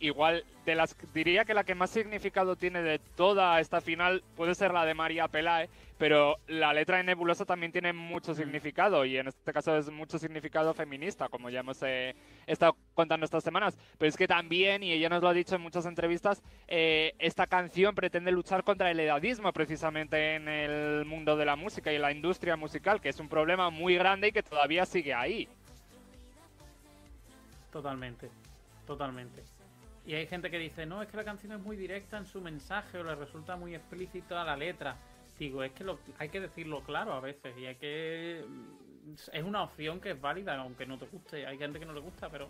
igual de las diría que la que más significado tiene de toda esta final puede ser la de María Pelae, pero la letra de Nebulosa también tiene mucho significado y en este caso es mucho significado feminista, como ya hemos eh, estado contando estas semanas. Pero es que también, y ella nos lo ha dicho en muchas entrevistas, eh, esta canción pretende luchar contra el edadismo precisamente en el mundo de la música y la industria musical, que es un problema muy grande y que todavía sigue ahí. Totalmente, totalmente. Y hay gente que dice, no, es que la canción es muy directa en su mensaje o le resulta muy explícita la letra. Digo, es que lo, hay que decirlo claro a veces y hay que... Es una opción que es válida, aunque no te guste. Hay gente que no le gusta, pero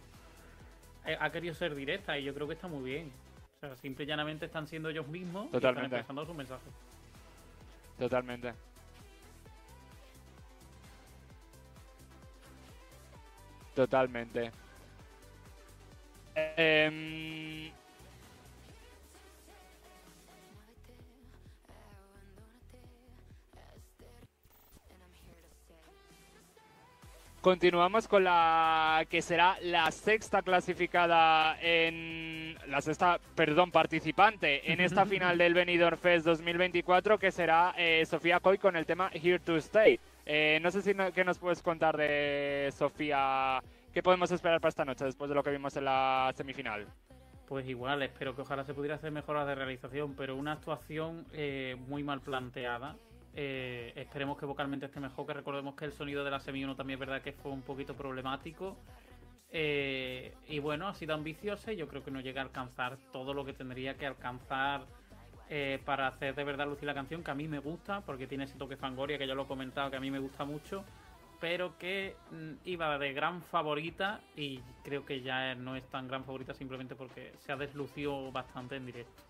eh, ha querido ser directa y yo creo que está muy bien. O sea, simple y llanamente están siendo ellos mismos y Totalmente. están expresando su mensaje. Totalmente. Totalmente. Em, continuamos con la que será la sexta clasificada en la sexta, perdón, participante en esta [laughs] final del Benidorm Fest 2024 que será eh, Sofía Coy con el tema Here to Stay. Eh, no sé si no, qué nos puedes contar de Sofía qué podemos esperar para esta noche después de lo que vimos en la semifinal. Pues igual, espero que ojalá se pudiera hacer mejoras de realización, pero una actuación eh, muy mal planteada. Eh, esperemos que vocalmente esté mejor, que recordemos que el sonido de la semi 1 también es verdad que fue un poquito problemático. Eh, y bueno, ha sido ambiciosa y yo creo que no llega a alcanzar todo lo que tendría que alcanzar eh, para hacer de verdad lucir la canción, que a mí me gusta, porque tiene ese toque fangoria que ya lo he comentado, que a mí me gusta mucho, pero que mm, iba de gran favorita y creo que ya no es tan gran favorita simplemente porque se ha deslucido bastante en directo.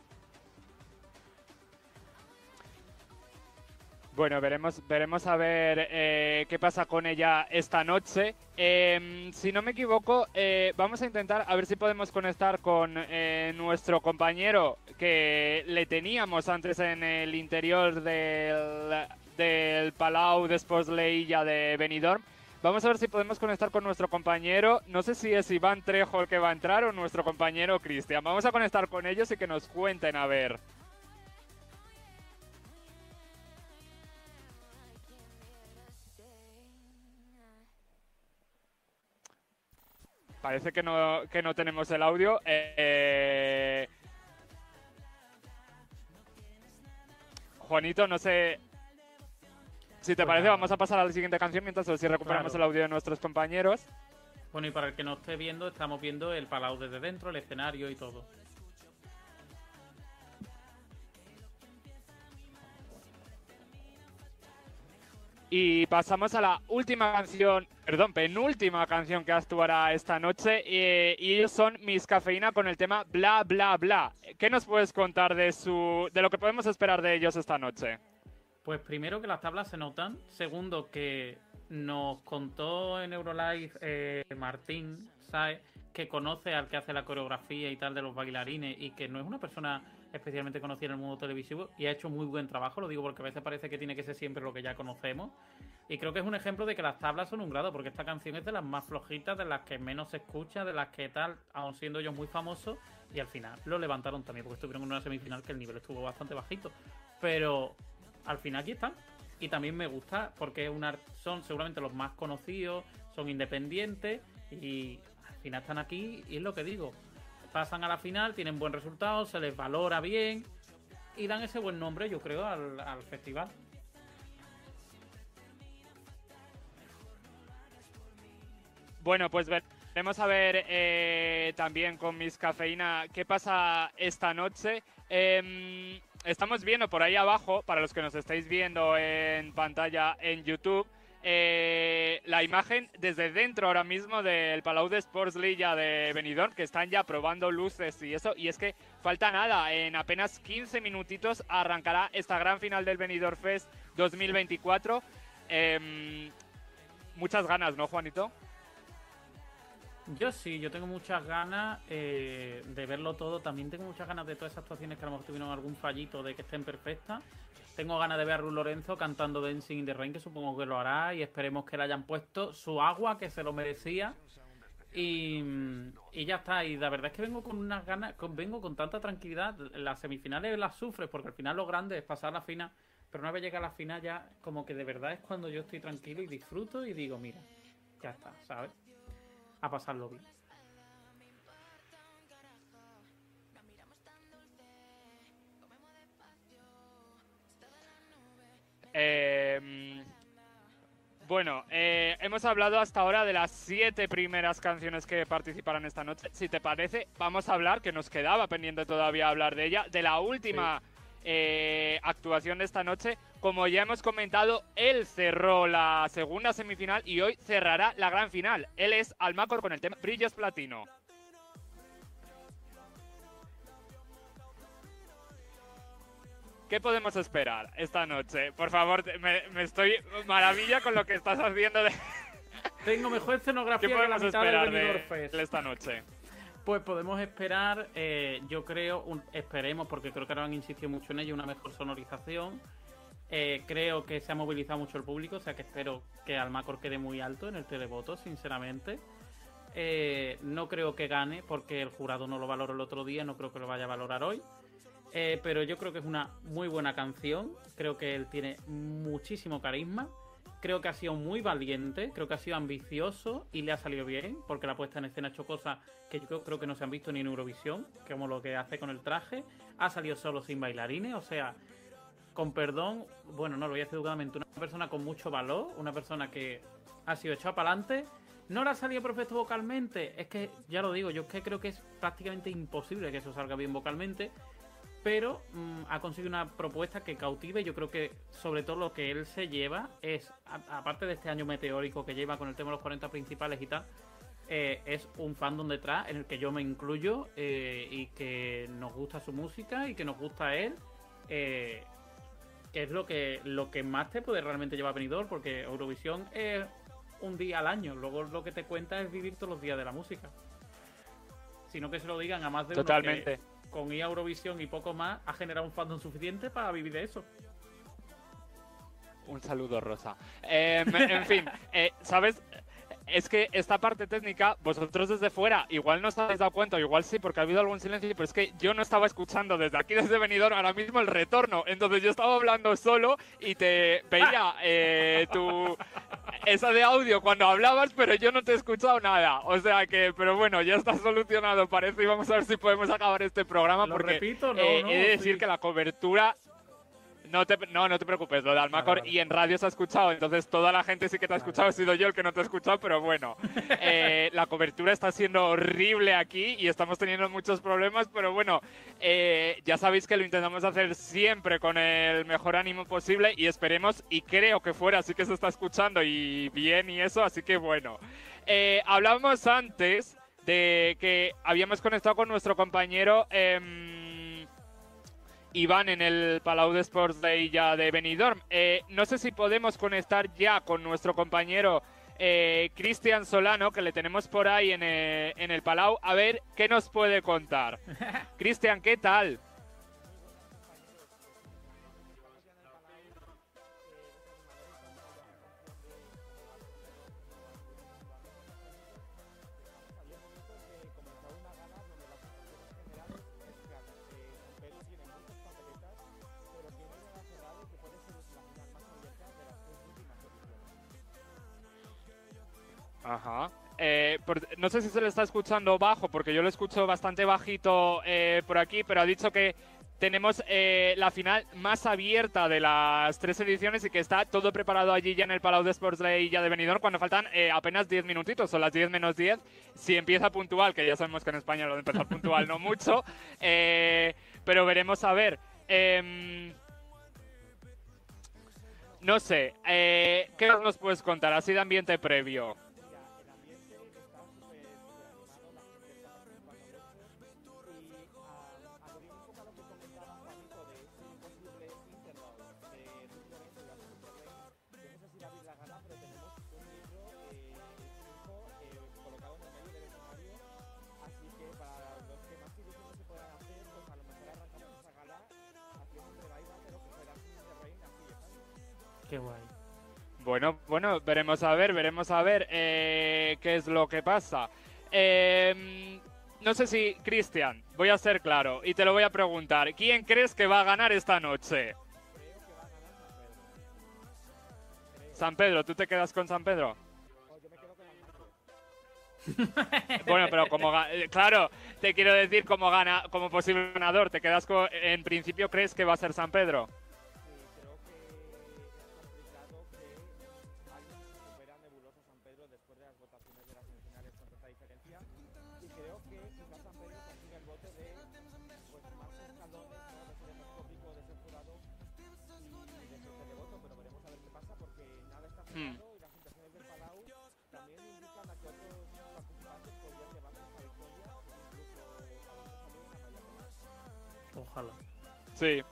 Bueno, veremos, veremos a ver eh, qué pasa con ella esta noche. Em, si no me equivoco, eh, vamos a intentar a ver si podemos conectar con eh, nuestro compañero que le teníamos antes en el interior del, del Palau de Sports Leilla de Benidorm. Vamos a ver si podemos conectar con nuestro compañero. No sé si es Iván Trejo el que va a entrar o nuestro compañero Cristian. Vamos a conectar con ellos y que nos cuenten a ver. Parece que no, que no tenemos el audio. Eh, Juanito, no sé. Si te Pues parece, vamos a pasar a la siguiente canción mientras si recuperamos Claro. el audio de nuestros compañeros. Bueno, y para el que no esté viendo, estamos viendo el Palau desde dentro, el escenario y todo. Y pasamos a la última canción, perdón, penúltima canción que actuará esta noche. eh, y ellos son Miss Cafeína con el tema Bla Bla Bla. ¿Qué nos puedes contar de su, de lo que podemos esperar de ellos esta noche? Pues primero que las tablas se notan. Segundo que nos contó en Eurolive eh, Martín, ¿sabes? Que conoce al que hace la coreografía y tal de los bailarines y que no es una persona especialmente conocida en el mundo televisivo y ha hecho muy buen trabajo, lo digo porque a veces parece que tiene que ser siempre lo que ya conocemos. Y creo que es un ejemplo de que las tablas son un grado, porque esta canción es de las más flojitas, de las que menos se escucha, de las que tal, aun siendo ellos muy famosos, y al final lo levantaron también, porque estuvieron en una semifinal que el nivel estuvo bastante bajito. Pero al final aquí están. Y también me gusta porque son seguramente los más conocidos, son independientes y al final están aquí y es lo que digo. Pasan a la final, tienen buen resultado, se les valora bien y dan ese buen nombre, yo creo, al, al festival. Bueno, pues veremos a ver eh, también con Miss Cafeína qué pasa esta noche. Em, estamos viendo por ahí abajo, para los que nos estáis viendo en pantalla en YouTube, eh, la imagen desde dentro ahora mismo del Palau de Sports Lilla de Benidorm, que están ya probando luces y eso. Y es que falta nada, en apenas 15 minutitos arrancará esta gran final del Benidorm Fest 2024. Em, muchas ganas, ¿no, Juanito? Yo sí, yo tengo muchas ganas eh, de verlo todo. También tengo muchas ganas de todas esas actuaciones que a lo mejor tuvieron algún fallito de que estén perfectas. Tengo ganas de ver a Ruth Lorenzo cantando Dancing in the Rain, que supongo que lo hará. Y esperemos que le hayan puesto su agua, que se lo merecía. Y, y ya está. Y la verdad es que vengo con unas ganas, con- vengo con tanta tranquilidad. Las semifinales las sufres, porque al final lo grande es pasar la final. Pero una vez llega a la final ya, como que de verdad es cuando yo estoy tranquilo y disfruto y digo, mira, ya está, ¿sabes? A pasarlo bien. Eh, bueno, eh, hemos hablado hasta ahora de las siete primeras canciones que participarán esta noche. Si te parece, vamos a hablar, que nos quedaba pendiente todavía hablar de ella, de la última eh, actuación de esta noche. Como ya hemos comentado, él cerró la segunda semifinal y hoy cerrará la gran final. Él es Almacor con el tema Brillos Platino. ¿Qué podemos esperar esta noche? Por favor, me, me estoy maravilla con lo que estás haciendo. De... Tengo mejor escenografía ¿Qué que la podemos mitad esperar de, de esta noche? Pues podemos esperar, eh, yo creo, esperemos, porque creo que ahora han insistido mucho en ello, una mejor sonorización. Eh, creo que se ha movilizado mucho el público, o sea que espero que Almacor quede muy alto en el televoto, sinceramente. Eh, no creo que gane porque el jurado no lo valoró el otro día, no creo que lo vaya a valorar hoy. Pero yo creo que es una muy buena canción. Creo que él tiene muchísimo carisma. Creo que ha sido muy valiente, creo que ha sido ambicioso y le ha salido bien, porque la puesta en escena ha hecho cosas que yo creo, que no se han visto ni en Eurovisión, como lo que hace con el traje. Ha salido solo sin bailarines, o sea, con perdón, bueno, no lo voy a decir educadamente, una persona con mucho valor, una persona que ha sido echada para adelante. No le ha salido perfecto vocalmente, es que ya lo digo, yo es que creo que es prácticamente imposible que eso salga bien vocalmente, pero mm, ha conseguido una propuesta que cautive. Yo creo que sobre todo lo que él se lleva es, aparte de este año meteórico que lleva con el tema de los 40 principales y tal, eh, es un fandom detrás en el que yo me incluyo eh, y que nos gusta su música y que nos gusta él. eh, es lo que, lo que más te puede realmente llevar a Benidorm, porque Eurovisión es un día al año, luego lo que te cuenta es vivir todos los días de la música. Sino que se lo digan a más de uno que Totalmente. Con ir a Eurovisión y poco más ha generado un fandom suficiente para vivir de eso. Un saludo, Rosa. Em, en fin, eh, ¿sabes? Es que esta parte técnica, vosotros desde fuera, igual no os habéis dado cuenta, igual sí, porque ha habido algún silencio, pero es que yo no estaba escuchando desde aquí, desde Benidorm, ahora mismo el retorno. Entonces yo estaba hablando solo y te veía eh, tu esa de audio cuando hablabas, pero yo no te he escuchado nada. O sea que, pero bueno, ya está solucionado, parece, y vamos a ver si podemos acabar este programa, Lo porque repito, no, eh, no, he de decir sí. que la cobertura no te, no, no te preocupes, lo de Almacor y en radio se ha escuchado, entonces toda la gente sí que te ha escuchado, he sido yo el que no te ha escuchado, pero bueno, [laughs] eh, la cobertura está siendo horrible aquí y estamos teniendo muchos problemas, pero bueno, eh, ya sabéis que lo intentamos hacer siempre con el mejor ánimo posible y esperemos, y creo que fuera, sí que se está escuchando y bien y eso, así que bueno. Eh, hablábamos antes de que habíamos conectado con nuestro compañero... Iván en el Palau de Sports Day ya de Benidorm. Eh, no sé si podemos conectar ya con nuestro compañero eh, Cristian Solano, que le tenemos por ahí en, eh, en el Palau, a ver qué nos puede contar. [laughs] Cristian, ¿qué tal? Ajá. Eh, no sé si se le está escuchando bajo, porque yo lo escucho bastante bajito eh, por aquí, pero ha dicho que tenemos eh, la final más abierta de las tres ediciones y que está todo preparado allí ya en el Palau de Sports Day ya de Benidorm cuando faltan apenas 10 minutitos, son las 10 menos 10. Si empieza puntual, que ya sabemos que en España lo de empezar puntual no mucho, [laughs] pero veremos a ver. Em, no sé, ¿qué nos puedes contar así de ambiente previo? Bueno, bueno, veremos a ver, veremos a ver eh, qué es lo que pasa. Eh, no sé si, Cristian, voy a ser claro y te lo voy a preguntar. ¿Quién crees que va a ganar esta noche? San Pedro, ¿tú te quedas con San Pedro? [laughs] bueno, pero como eh, claro, te quiero decir como gana, como posible ganador, te quedas con, en principio crees que va a ser San Pedro. Ojalá. Sí.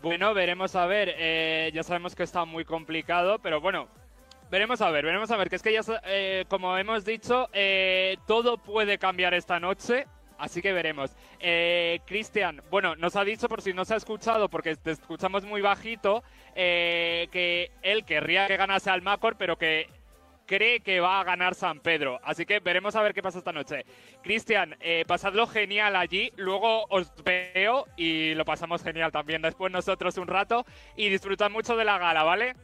Bueno, veremos a ver. eh, ya sabemos que está muy complicado, pero bueno, veremos a ver, veremos a ver. Que es que ya, eh, como hemos dicho, eh, todo puede cambiar esta noche. Así que veremos. Eh, Cristian, bueno, nos ha dicho, por si no se ha escuchado, porque te escuchamos muy bajito, eh, que él querría que ganase al Macor, pero que cree que va a ganar San Pedro. Así que veremos a ver qué pasa esta noche. Cristian, eh, pasadlo genial allí. Luego os veo y lo pasamos genial también después nosotros un rato. Y disfrutad mucho de la gala, ¿vale?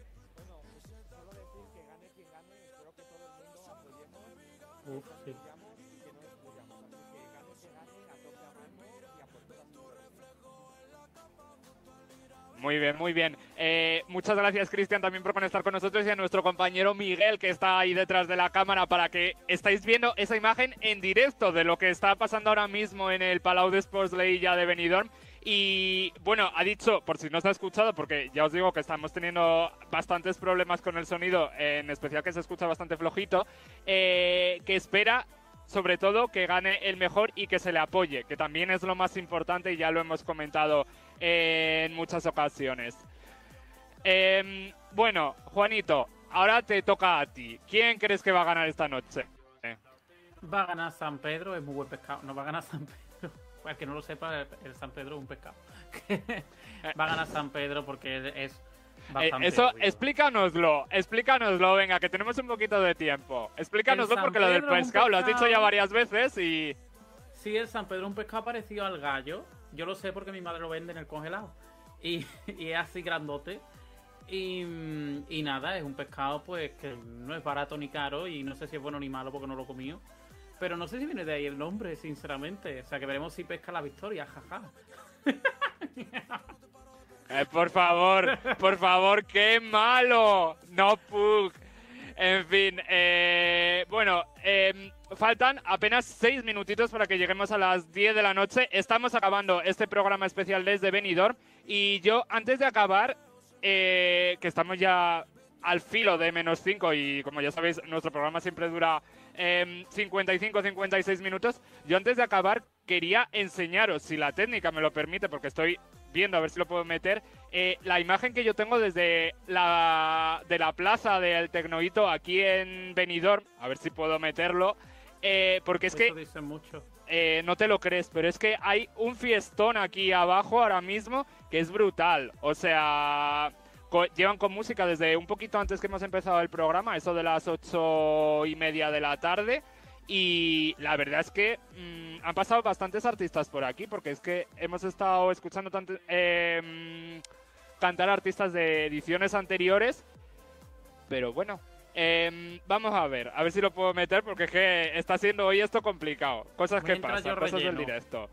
Muy bien, muy bien. Eh, muchas gracias, Cristian, también por conectar con nosotros y a nuestro compañero Miguel, que está ahí detrás de la cámara, para que estáis viendo esa imagen en directo de lo que está pasando ahora mismo en el Palau de Sports ya de Benidorm. Y bueno, ha dicho, por si no se ha escuchado, porque ya os digo que estamos teniendo bastantes problemas con el sonido, en especial que se escucha bastante flojito, eh, que espera sobre todo que gane el mejor y que se le apoye, que también es lo más importante y ya lo hemos comentado en muchas ocasiones. Em, bueno, Juanito, ahora te toca a ti. ¿Quién crees que va a ganar esta noche? Va a ganar San Pedro, es muy buen pescado. No va a ganar San Pedro. [laughs] Para el que no lo sepa, el, San Pedro es un pescado. [laughs] va a ganar San Pedro porque es Eh, eso, obvio. explícanoslo, explícanoslo, venga, que tenemos un poquito de tiempo. Explícanoslo porque lo del un pescado lo has dicho ya pescado. varias veces y... Sí, el San Pedro es un pescado parecido al gallo. Yo lo sé porque mi madre lo vende en el congelado. [laughs] Y, es así grandote. Y, mm, y nada, es un pescado pues que no es barato ni caro y no sé si es bueno ni malo porque no lo he comido. Pero no sé si viene de ahí el nombre, sinceramente. O sea, que veremos si pesca la victoria, jaja. [laughs] Eh, por favor, por favor, qué malo. No Pug. En fin, eh, bueno, em, faltan apenas seis minutitos para que lleguemos a las 10 de la noche. Estamos acabando este programa especial desde Benidorm. Y yo, antes de acabar, eh, que estamos ya al filo de menos 5 y como ya sabéis, nuestro programa siempre dura 55-56 minutos. Yo antes de acabar quería enseñaros, si la técnica me lo permite, porque estoy viendo a ver si lo puedo meter, eh, la imagen que yo tengo desde la, de la plaza del Tecnohito aquí en Benidorm, a ver si puedo meterlo, eh, porque es que Eso dice mucho. eh, no te lo crees, pero es que hay un fiestón aquí abajo ahora mismo que es brutal. O sea, co- llevan con música desde un poquito antes que hemos empezado el programa, eso de las ocho y media de la tarde. Y la verdad es que mm, han pasado bastantes artistas por aquí, porque es que hemos estado escuchando tanto, eh, cantar artistas de ediciones anteriores. Pero bueno, em, vamos a ver, a ver si lo puedo meter, porque es que está siendo hoy esto complicado. Cosas que Mientras pasan, cosas del directo.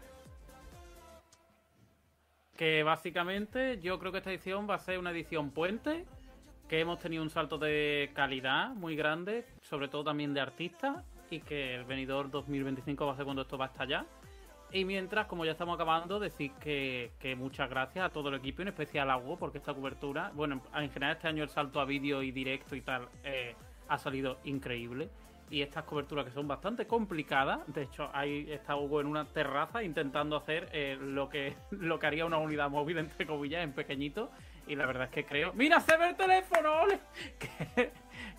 Que básicamente yo creo que esta edición va a ser una edición puente, que hemos tenido un salto de calidad muy grande, sobre todo también de artistas, y que el venidor 2025 va a ser cuando esto va a estallar. Y mientras, como ya estamos acabando, decir que, muchas gracias a todo el equipo, en especial a Hugo, porque esta cobertura, bueno, en general este año el salto a vídeo y directo y tal eh, ha salido increíble. Y estas coberturas que son bastante complicadas, de hecho ahí está Hugo en una terraza intentando hacer eh, lo, que, [laughs] lo que haría una unidad móvil, entre comillas, en pequeñito. Y la verdad es que creo... ¡Mira, se ve el teléfono! [laughs] ole! Que,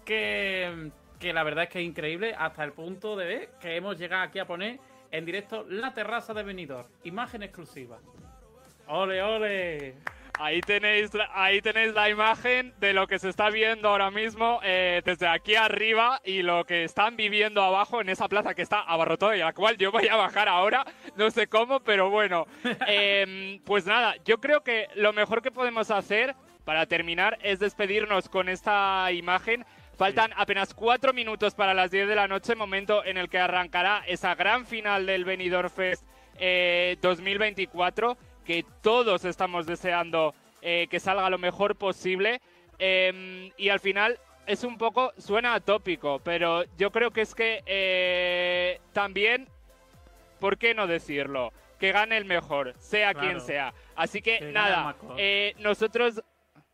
que, que la verdad es que es increíble hasta el punto de que hemos llegado aquí a poner en directo la terraza de Benidorm. Imagen exclusiva. ¡Ole, ole! Ahí tenéis, la- ahí tenéis la imagen de lo que se está viendo ahora mismo eh, desde aquí arriba y lo que están viviendo abajo en esa plaza que está abarrotada y a la cual yo voy a bajar ahora, no sé cómo, pero bueno. [laughs] Em, pues nada, yo creo que lo mejor que podemos hacer para terminar es despedirnos con esta imagen. Faltan apenas cuatro minutos para las 10 de la noche, momento en el que arrancará esa gran final del Benidorm Fest eh, 2024, que todos estamos deseando eh, que salga lo mejor posible. Em, y al final es un poco, suena atópico, pero yo creo que es que eh, también, ¿por qué no decirlo? Que gane el mejor, sea Claro. quien sea. Así que, nada, eh, nosotros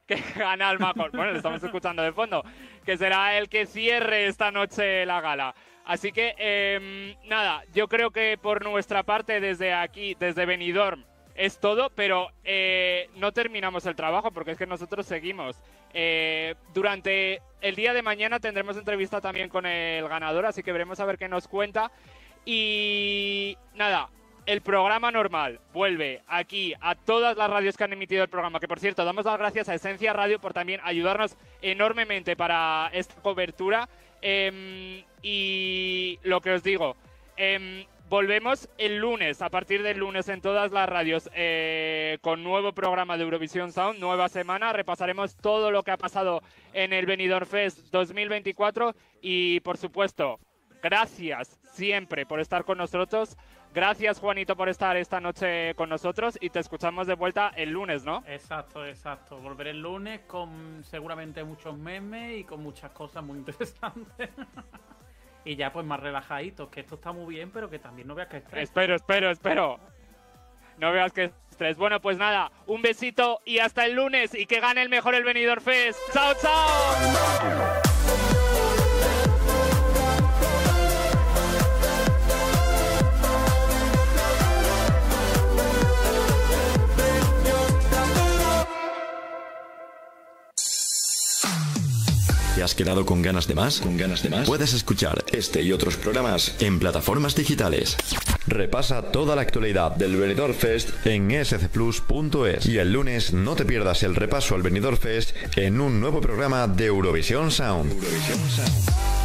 que [laughs] gana el mejor. Bueno, lo estamos escuchando de fondo. Que será el que cierre esta noche la gala. Así que, em, nada, yo creo que por nuestra parte desde aquí, desde Benidorm, es todo, pero eh, no terminamos el trabajo porque es que nosotros seguimos. Eh, durante el día de mañana tendremos entrevista también con el ganador, así que veremos a ver qué nos cuenta. Y nada, el programa normal vuelve aquí a todas las radios que han emitido el programa, que por cierto, damos las gracias a Esencia Radio por también ayudarnos enormemente para esta cobertura. Em, y lo que os digo, em, volvemos el lunes, a partir del lunes en todas las radios, eh, con nuevo programa de Eurovisión Sound, nueva semana. Repasaremos todo lo que ha pasado en el Benidorm Fest 2024 y, por supuesto, gracias siempre por estar con nosotros. Gracias, Juanito, por estar esta noche con nosotros y te escuchamos de vuelta el lunes, ¿no? Exacto, exacto. Volveré el lunes con seguramente muchos memes y con muchas cosas muy [laughs] interesantes. [laughs] y ya pues más relajaditos, que esto está muy bien, pero que también no veas que estrés. Espero, espero, espero. No veas que estrés. Bueno, pues nada, un besito y hasta el lunes y que gane el mejor el Benidorm Fest. ¡Chao, chao! ¿Te has quedado con ganas de más? ¿Con ganas de más? Puedes escuchar este y otros programas en plataformas digitales. Repasa toda la actualidad del Benidorm Fest en scplus.es y el lunes no te pierdas el repaso al Benidorm Fest en un nuevo programa de Eurovisión Sound. Eurovisión Sound.